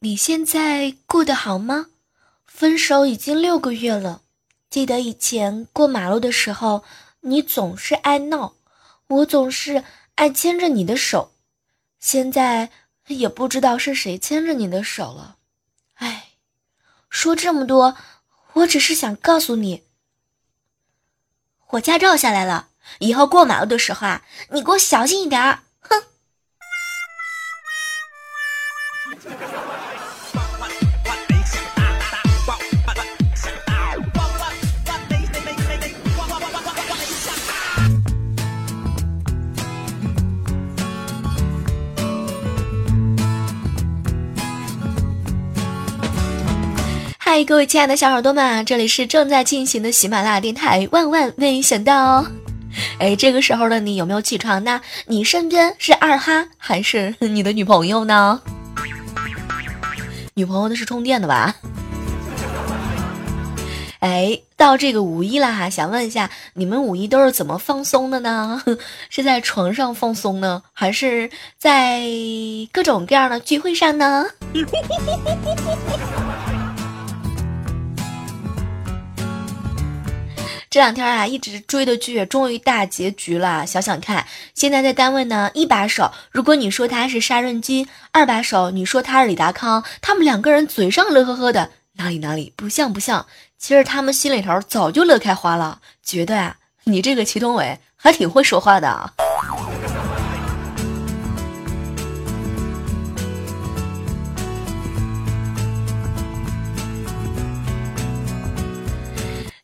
你现在过得好吗？分手已经六个月了。记得以前过马路的时候，你总是爱闹，我总是爱牵着你的手。现在也不知道是谁牵着你的手了。哎，说这么多，我只是想告诉你，我驾照下来了，以后过马路的时候啊，你给我小心一点儿。嗨，各位亲爱的小耳朵们，这里是正在进行的喜马拉雅电台。万万没想到，哎，这个时候的你有没有起床呢？你身边是二哈还是 你的女朋友呢？女朋友那是充电的吧？哎，到这个五一了哈，想问一下，你们五一都是怎么放松的呢？是在床上放松呢，还是在各种各样的聚会上呢？这两天啊，一直追的剧终于大结局了。想想看，现在在单位呢，一把手如果你说他是沙润金，二把手你说他是李达康，他们两个人嘴上乐呵呵的，哪里哪里不像不像？其实他们心里头早就乐开花了，觉得啊，你这个祁同伟还挺会说话的。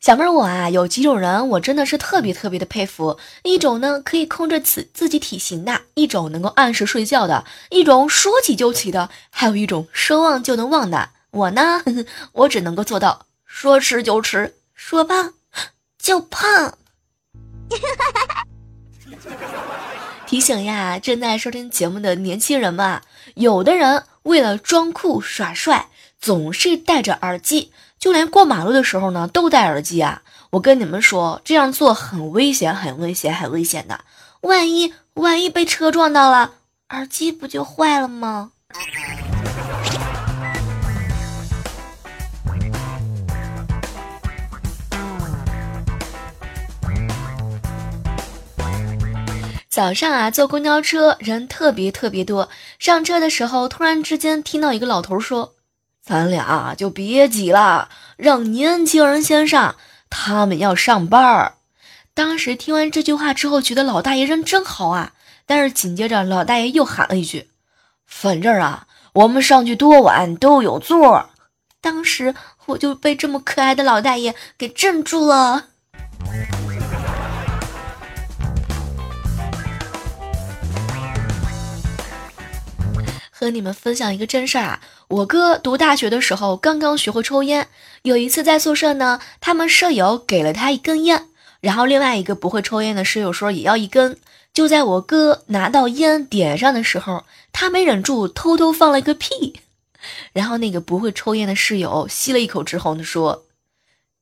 小妹儿，我啊有几种人，我真的是特别特别的佩服。一种呢可以控制自自己体型的，一种能够按时睡觉的，一种说起就起的，还有一种说忘就能忘的。我呢，我只能够做到说吃就吃，说胖就胖。提醒呀，正在收听节目的年轻人们，有的人为了装酷耍帅，总是戴着耳机。就连过马路的时候呢，都戴耳机啊！我跟你们说，这样做很危险，很危险，很危险的。万一万一被车撞到了，耳机不就坏了吗？早上啊，坐公交车人特别特别多，上车的时候突然之间听到一个老头说。咱俩就别挤了，让年轻人先上，他们要上班儿。当时听完这句话之后，觉得老大爷人真好啊。但是紧接着，老大爷又喊了一句：“反正啊，我们上去多晚都有座。”当时我就被这么可爱的老大爷给镇住了。和你们分享一个真事儿啊！我哥读大学的时候刚刚学会抽烟，有一次在宿舍呢，他们舍友给了他一根烟，然后另外一个不会抽烟的室友说也要一根。就在我哥拿到烟点上的时候，他没忍住偷偷放了一个屁，然后那个不会抽烟的室友吸了一口之后呢说：“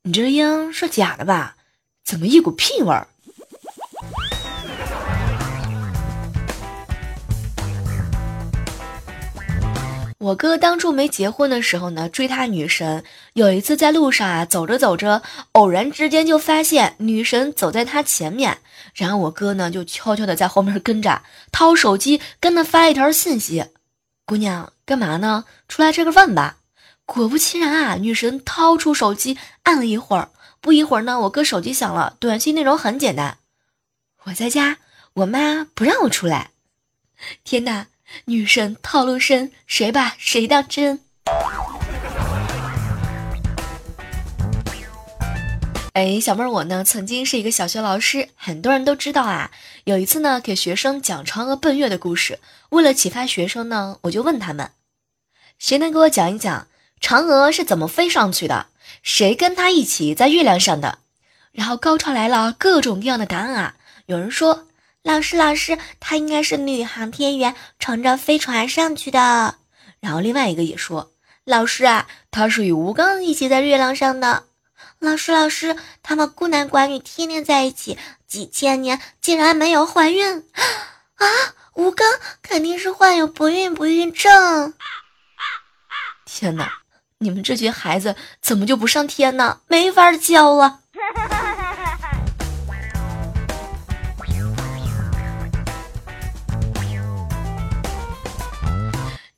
你这烟是假的吧？怎么一股屁味儿？”我哥当初没结婚的时候呢，追他女神。有一次在路上啊，走着走着，偶然之间就发现女神走在他前面，然后我哥呢就悄悄的在后面跟着，掏手机跟他发一条信息：“姑娘，干嘛呢？出来吃个饭吧。”果不其然啊，女神掏出手机按了一会儿，不一会儿呢，我哥手机响了，短信内容很简单：“我在家，我妈不让我出来。”天哪！女神套路深，谁把谁当真？哎，小妹儿，我呢曾经是一个小学老师，很多人都知道啊。有一次呢，给学生讲嫦娥奔月的故事，为了启发学生呢，我就问他们：谁能给我讲一讲嫦娥是怎么飞上去的？谁跟她一起在月亮上的？然后高潮来了，各种各样的答案啊！有人说。老师，老师，她应该是女航天员，乘着飞船上去的。然后另外一个也说，老师啊，她是与吴刚一起在月亮上的。老师，老师，他们孤男寡女天天在一起，几千年竟然没有怀孕啊！吴刚肯定是患有不孕不育症。天哪，你们这群孩子怎么就不上天呢？没法教啊！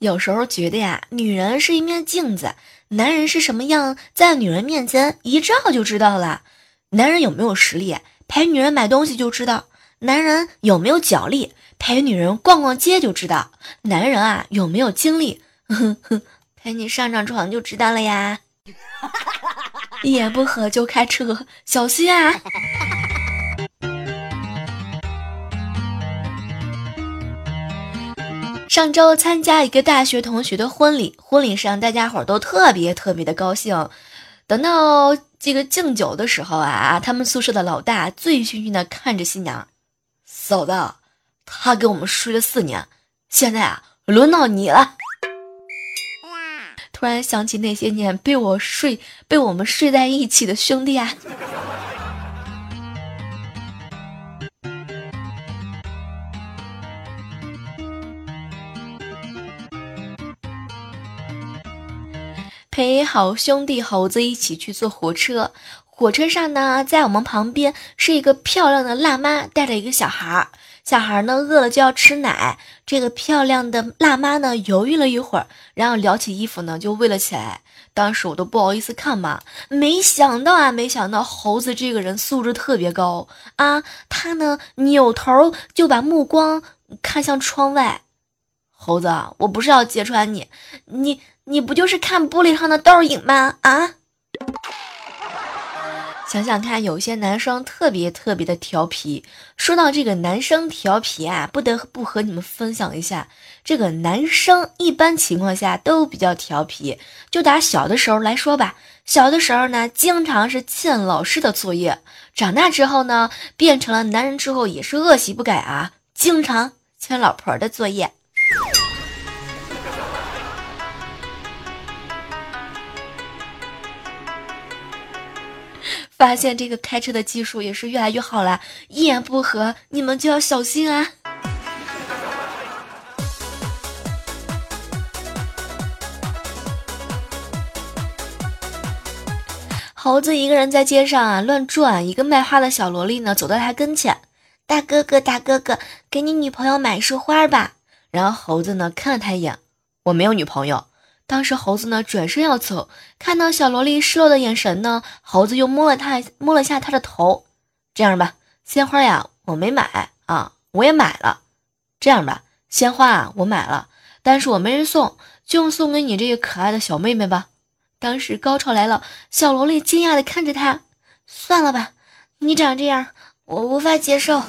有时候觉得呀，女人是一面镜子，男人是什么样，在女人面前一照就知道了。男人有没有实力，陪女人买东西就知道；男人有没有脚力，陪女人逛逛街就知道。男人啊，有没有精力，哼 哼陪你上上床就知道了呀。一言不合就开车，小心啊！上周参加一个大学同学的婚礼，婚礼上大家伙都特别特别的高兴。等到这个敬酒的时候啊，他们宿舍的老大醉醺醺的看着新娘，嫂子，他跟我们睡了四年，现在啊，轮到你了。突然想起那些年被我睡、被我们睡在一起的兄弟啊。陪好兄弟猴子一起去坐火车，火车上呢，在我们旁边是一个漂亮的辣妈带着一个小孩儿，小孩呢饿了就要吃奶。这个漂亮的辣妈呢犹豫了一会儿，然后撩起衣服呢就喂了起来。当时我都不好意思看嘛，没想到啊，没想到猴子这个人素质特别高啊，他呢扭头就把目光看向窗外。猴子，我不是要揭穿你，你。你不就是看玻璃上的倒影吗？啊！想想看，有些男生特别特别的调皮。说到这个男生调皮啊，不得不和你们分享一下，这个男生一般情况下都比较调皮。就打小的时候来说吧，小的时候呢，经常是欠老师的作业；长大之后呢，变成了男人之后也是恶习不改啊，经常欠老婆的作业。发现这个开车的技术也是越来越好了，一言不合你们就要小心啊！猴子一个人在街上啊乱转，一个卖花的小萝莉呢走到他跟前，大哥哥大哥哥，给你女朋友买束花吧。然后猴子呢看了他一眼，我没有女朋友。当时猴子呢转身要走，看到小萝莉失落的眼神呢，猴子又摸了他摸了下他的头。这样吧，鲜花呀我没买啊，我也买了。这样吧，鲜花啊我买了，但是我没人送，就送给你这个可爱的小妹妹吧。当时高潮来了，小萝莉惊讶的看着他，算了吧，你长这样我无法接受。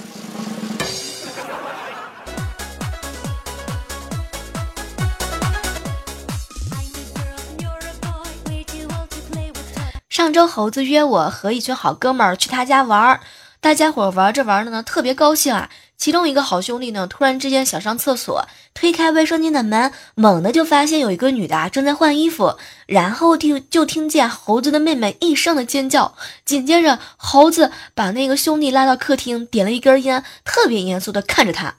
周猴子约我和一群好哥们儿去他家玩儿，大家伙玩着玩着呢，特别高兴啊。其中一个好兄弟呢，突然之间想上厕所，推开卫生间的门，猛地就发现有一个女的正在换衣服，然后听就听见猴子的妹妹一声的尖叫，紧接着猴子把那个兄弟拉到客厅，点了一根烟，特别严肃的看着他。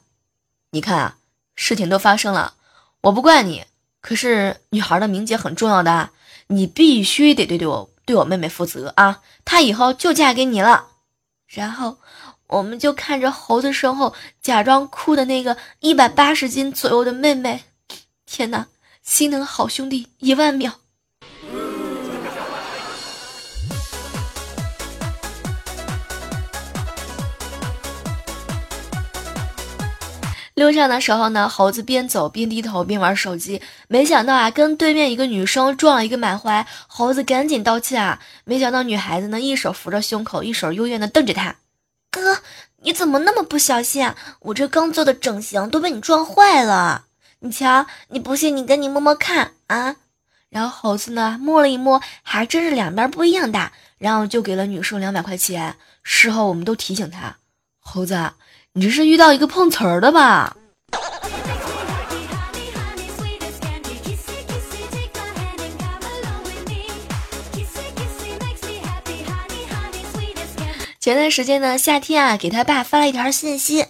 你看啊，事情都发生了，我不怪你，可是女孩的名节很重要的，你必须得对对我。对我妹妹负责啊！她以后就嫁给你了。然后，我们就看着猴子身后假装哭的那个一百八十斤左右的妹妹。天哪，心疼好兄弟一万秒。路上的时候呢，猴子边走边低头边玩手机，没想到啊，跟对面一个女生撞了一个满怀。猴子赶紧道歉啊，没想到女孩子呢，一手扶着胸口，一手幽怨的瞪着他。哥，你怎么那么不小心？啊？我这刚做的整形都被你撞坏了。你瞧，你不信，你跟你摸摸看啊。然后猴子呢，摸了一摸，还真是两边不一样大，然后就给了女生两百块钱。事后我们都提醒他，猴子。你这是遇到一个碰瓷儿的吧？前段时间呢，夏天啊，给他爸发了一条信息：“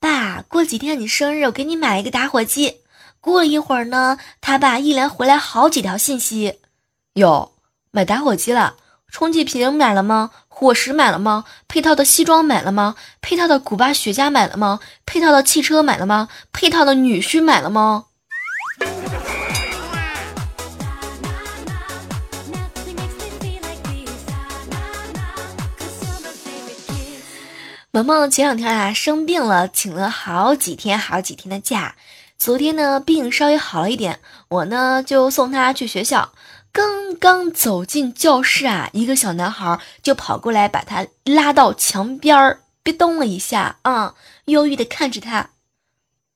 爸，过几天你生日，我给你买一个打火机。”过了一会儿呢，他爸一连回来好几条信息：哟，买打火机了，充气瓶买了吗？伙食买了吗？配套的西装买了吗？配套的古巴雪茄买了吗？配套的汽车买了吗？配套的女婿买了吗？萌萌前两天啊生病了，请了好几天好几天的假。昨天呢病稍微好了一点，我呢就送他去学校。刚刚走进教室啊，一个小男孩就跑过来，把他拉到墙边儿，别动了一下啊，忧郁的看着他。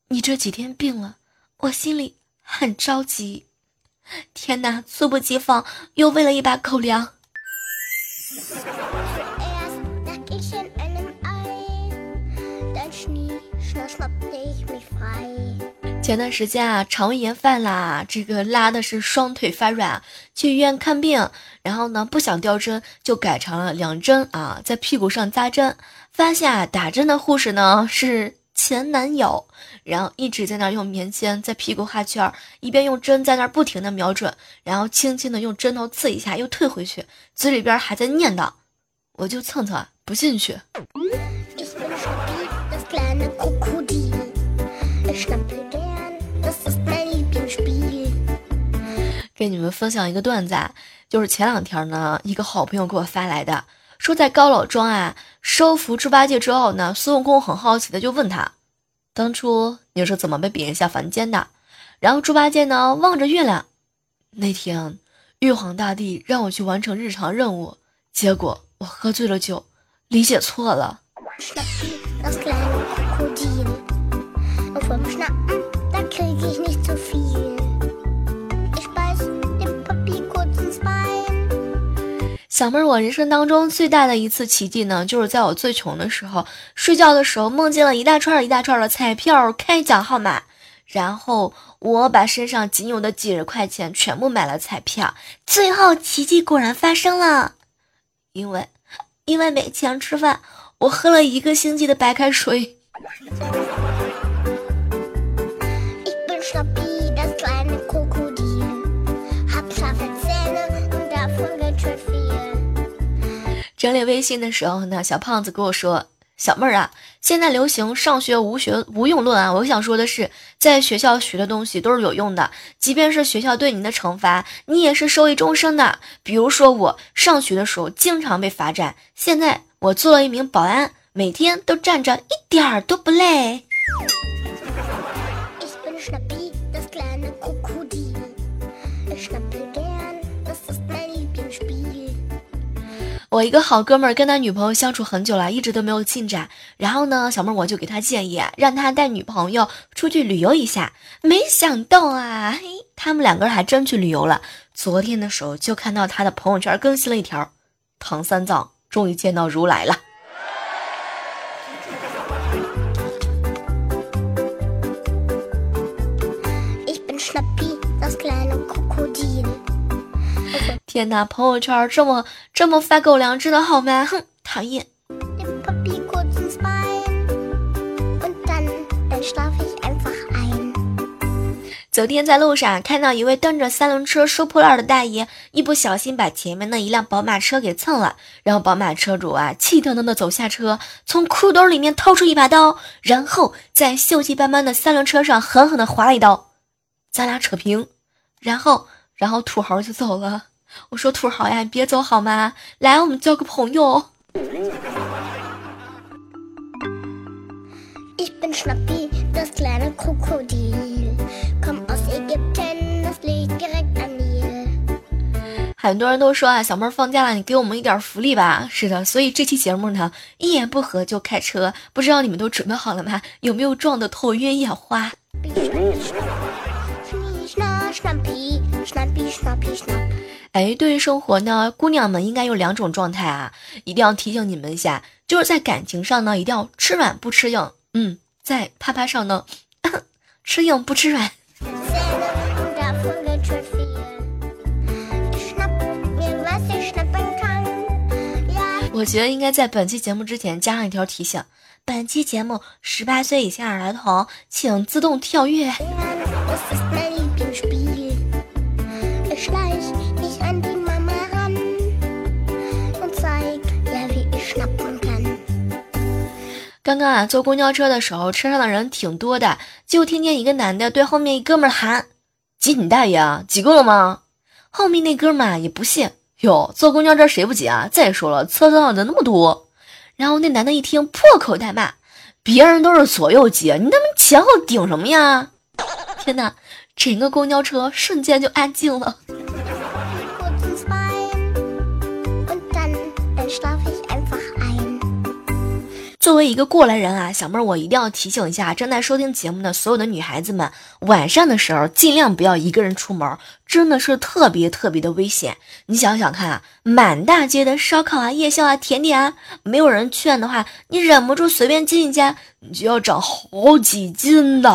你这几天病了，我心里很着急。天哪，猝不及防，又喂了一把狗粮。前段时间啊，肠胃炎犯啦，这个拉的是双腿发软，去医院看病，然后呢不想吊针，就改成了两针啊，在屁股上扎针。发现啊打针的护士呢是前男友，然后一直在那用棉签在屁股画圈，一边用针在那不停的瞄准，然后轻轻的用针头刺一下，又退回去，嘴里边还在念叨：“我就蹭蹭，不进去。”给你们分享一个段子，啊，就是前两天呢，一个好朋友给我发来的，说在高老庄啊收服猪八戒之后呢，孙悟空很好奇的就问他，当初你是怎么被贬下凡间的？然后猪八戒呢望着月亮，那天玉皇大帝让我去完成日常任务，结果我喝醉了酒，理解错了。小妹儿，我人生当中最大的一次奇迹呢，就是在我最穷的时候，睡觉的时候梦见了一大串一大串的彩票开奖号码，然后我把身上仅有的几十块钱全部买了彩票，最后奇迹果然发生了，因为因为没钱吃饭，我喝了一个星期的白开水。整理微信的时候呢，小胖子跟我说：“小妹儿啊，现在流行上学无学无用论啊。我想说的是，在学校学的东西都是有用的，即便是学校对你的惩罚，你也是受益终生的。比如说我上学的时候经常被罚站，现在我做了一名保安，每天都站着，一点儿都不累。”我一个好哥们儿跟他女朋友相处很久了，一直都没有进展。然后呢，小妹我就给他建议，让他带女朋友出去旅游一下。没想到啊，嘿，他们两个人还真去旅游了。昨天的时候就看到他的朋友圈更新了一条：唐三藏终于见到如来了。天哪，朋友圈这么这么发狗粮，真的好吗？哼，讨厌。昨天在路上看到一位蹬着三轮车收破烂的大爷，一不小心把前面的一辆宝马车给蹭了，然后宝马车主啊气腾腾的走下车，从裤兜里面掏出一把刀，然后在锈迹斑斑的三轮车上狠狠的划了一刀，咱俩扯平，然后然后土豪就走了。我说土豪呀，你别走好吗？来，我们交个朋友。很多人都说啊，小妹儿放假了，你给我们一点福利吧。是的，所以这期节目呢，一言不合就开车。不知道你们都准备好了吗？有没有撞得头晕眼花？哎，对于生活呢，姑娘们应该有两种状态啊，一定要提醒你们一下，就是在感情上呢，一定要吃软不吃硬，嗯，在啪啪上呢，吃硬不吃软。我觉得应该在本期节目之前加上一条提醒：本期节目十八岁以下儿童请自动跳跃。刚刚啊，坐公交车的时候，车上的人挺多的，就听见一个男的对后面一哥们喊：“挤你大爷啊，挤够了吗？”后面那哥们啊也不信，哟，坐公交车谁不挤啊？再说了，车上人那么多。然后那男的一听，破口大骂：“别人都是左右挤，你他妈前后顶什么呀？”天哪，整个公交车瞬间就安静了。作为一个过来人啊，小妹儿，我一定要提醒一下正在收听节目的所有的女孩子们，晚上的时候尽量不要一个人出门，真的是特别特别的危险。你想想看啊，满大街的烧烤啊、夜宵啊、甜点啊，没有人劝的话，你忍不住随便进一家，你就要长好几斤的。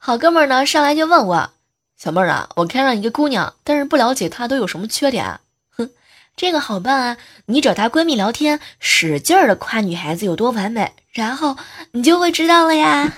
好哥们儿呢，上来就问我。小妹儿啊，我看上一个姑娘，但是不了解她都有什么缺点。哼，这个好办啊，你找她闺蜜聊天，使劲儿的夸女孩子有多完美，然后你就会知道了呀。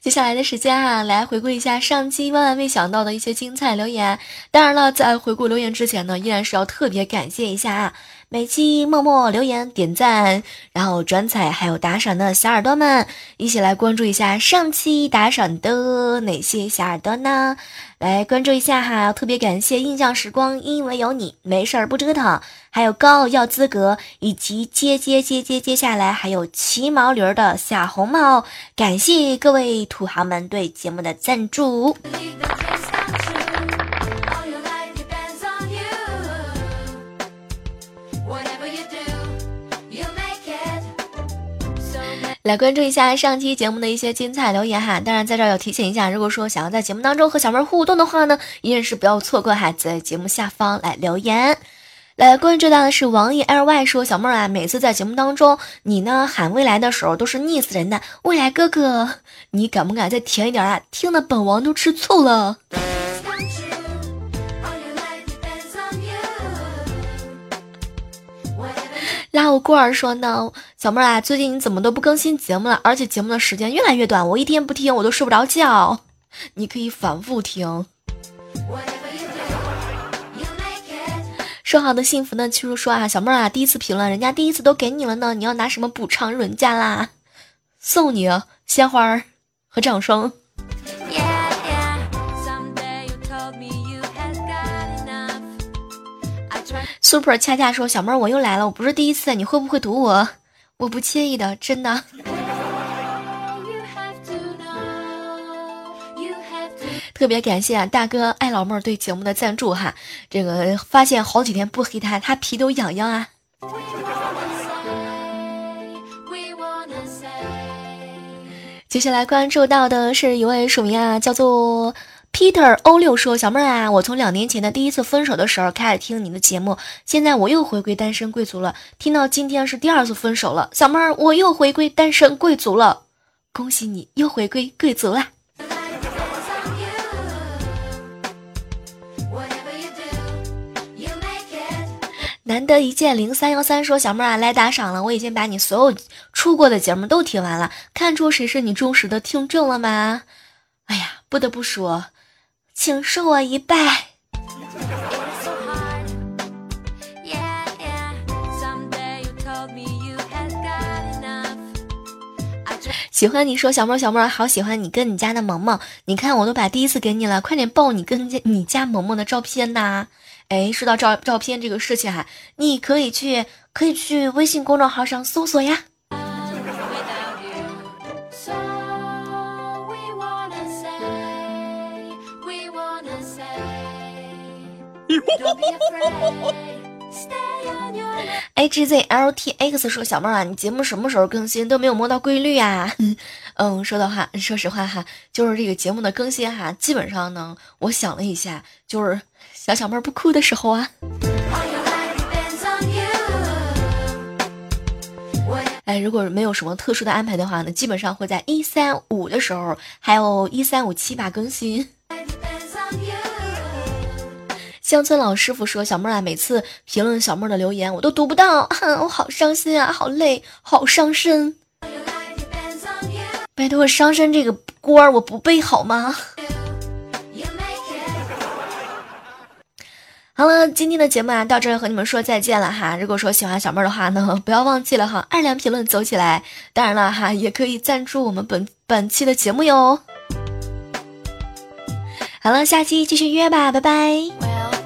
接下来的时间啊，来回顾一下上期万万没想到的一些精彩留言。当然了，在回顾留言之前呢，依然是要特别感谢一下啊。每期默默留言、点赞，然后转彩还有打赏的小耳朵们，一起来关注一下上期打赏的哪些小耳朵呢？来关注一下哈！特别感谢印象时光，因为有你没事儿不折腾，还有高傲要资格，以及接接接接接下来还有骑毛驴的小红帽，感谢各位土豪们对节目的赞助。来关注一下上期节目的一些精彩留言哈，当然在这儿要提醒一下，如果说想要在节目当中和小妹互动的话呢，依然是不要错过哈，在节目下方来留言。来关注到的是王爷 L Y 说，小妹儿啊，每次在节目当中你呢喊未来的时候都是腻死人的，未来哥哥，你敢不敢再甜一点啊？听得本王都吃醋了。拉我过儿说呢，小妹儿啊，最近你怎么都不更新节目了？而且节目的时间越来越短，我一天不听我都睡不着觉。你可以反复听。说好的幸福呢？七叔说啊，小妹儿啊，第一次评论，人家第一次都给你了呢，你要拿什么补偿人家啦？送你鲜花儿和掌声。Super 恰恰说：“小妹儿，我又来了，我不是第一次，你会不会堵我？我不介意的，真的。”特别感谢啊，大哥爱老妹儿对节目的赞助哈，这个发现好几天不黑他，他皮都痒痒啊。接下来关注到的是一位署名啊，叫做。Peter 欧六说：“小妹儿啊，我从两年前的第一次分手的时候开始听你的节目，现在我又回归单身贵族了。听到今天是第二次分手了，小妹儿，我又回归单身贵族了，恭喜你又回归贵族啦！”难得一见零三幺三说：“小妹儿啊，来打赏了，我已经把你所有出过的节目都听完了，看出谁是你忠实的听众了吗？哎呀，不得不说。”请受我一拜。喜欢你说小妹小妹好喜欢你跟你家的萌萌，你看我都把第一次给你了，快点爆你跟你家萌萌的照片呐！哎，说到照照片这个事情哈，你可以去可以去微信公众号上搜索呀。H Z L T X 说：“小妹儿啊，你节目什么时候更新？都没有摸到规律啊。” 嗯，说的话，说实话哈，就是这个节目的更新哈，基本上呢，我想了一下，就是小小妹儿不哭的时候啊。哎，如果没有什么特殊的安排的话呢，基本上会在一三五的时候，还有一三五七吧更新。乡村老师傅说：“小妹儿啊，每次评论小妹儿的留言，我都读不到，我好伤心啊，好累，好伤身。拜托，伤身这个锅儿我不背好吗？” 好了，今天的节目啊，到这和你们说再见了哈。如果说喜欢小妹儿的话呢，不要忘记了哈，二两评论走起来。当然了哈，也可以赞助我们本本期的节目哟。好了，下期继续约吧，拜拜。